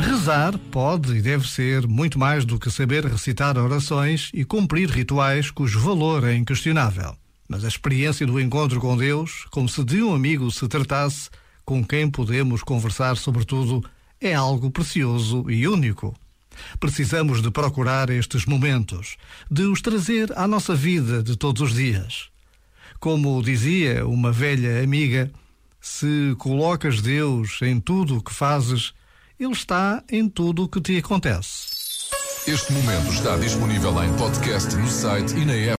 Rezar pode e deve ser muito mais do que saber recitar orações e cumprir rituais cujo valor é inquestionável. Mas a experiência do encontro com Deus, como se de um amigo se tratasse, com quem podemos conversar sobre tudo, é algo precioso e único. Precisamos de procurar estes momentos, de os trazer à nossa vida de todos os dias. Como dizia uma velha amiga, se colocas Deus em tudo o que fazes, Ele está em tudo o que te acontece. Este momento está disponível em podcast no site e na app.